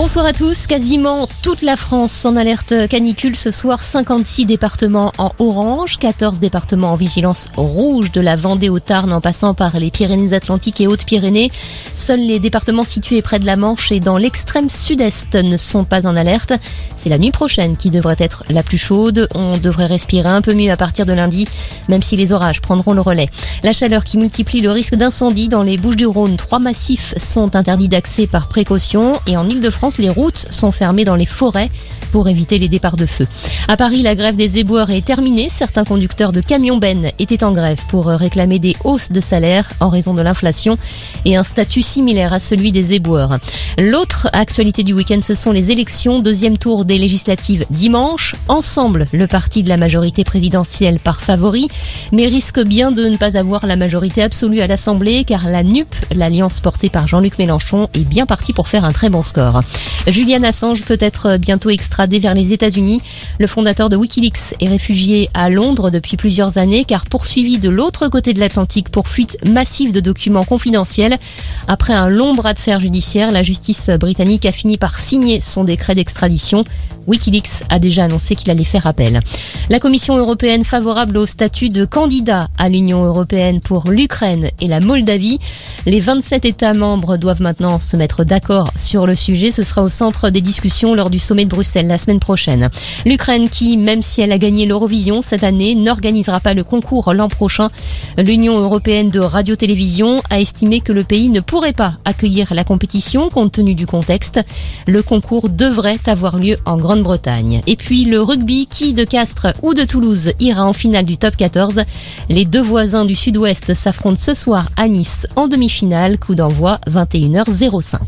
Bonsoir à tous. Quasiment toute la France en alerte canicule ce soir. 56 départements en orange, 14 départements en vigilance rouge de la Vendée au Tarn en passant par les Pyrénées-Atlantiques et Hautes-Pyrénées. Seuls les départements situés près de la Manche et dans l'extrême sud-est ne sont pas en alerte. C'est la nuit prochaine qui devrait être la plus chaude. On devrait respirer un peu mieux à partir de lundi, même si les orages prendront le relais. La chaleur qui multiplie le risque d'incendie dans les Bouches-du-Rhône. Trois massifs sont interdits d'accès par précaution et en Ile-de-France, les routes sont fermées dans les forêts pour éviter les départs de feu. À Paris, la grève des éboueurs est terminée. Certains conducteurs de camions bennes étaient en grève pour réclamer des hausses de salaire en raison de l'inflation et un statut similaire à celui des éboueurs. L'autre actualité du week-end, ce sont les élections. Deuxième tour des législatives dimanche. Ensemble, le parti de la majorité présidentielle par favori, mais risque bien de ne pas avoir la majorité absolue à l'Assemblée car la NUP, l'alliance portée par Jean-Luc Mélenchon, est bien partie pour faire un très bon score. Julian Assange peut être bientôt extradé vers les États-Unis. Le fondateur de Wikileaks est réfugié à Londres depuis plusieurs années car poursuivi de l'autre côté de l'Atlantique pour fuite massive de documents confidentiels. Après un long bras de fer judiciaire, la justice britannique a fini par signer son décret d'extradition. Wikileaks a déjà annoncé qu'il allait faire appel. La Commission européenne favorable au statut de candidat à l'Union européenne pour l'Ukraine et la Moldavie. Les 27 États membres doivent maintenant se mettre d'accord sur le sujet. Ce sera au centre des discussions lors du sommet de Bruxelles la semaine prochaine. L'Ukraine qui, même si elle a gagné l'Eurovision cette année, n'organisera pas le concours l'an prochain. L'Union européenne de radio-télévision a estimé que le pays ne pourrait pas accueillir la compétition compte tenu du contexte. Le concours devrait avoir lieu en grande bretagne Et puis le rugby, qui de Castres ou de Toulouse ira en finale du top 14 Les deux voisins du sud-ouest s'affrontent ce soir à Nice en demi-finale, coup d'envoi 21h05.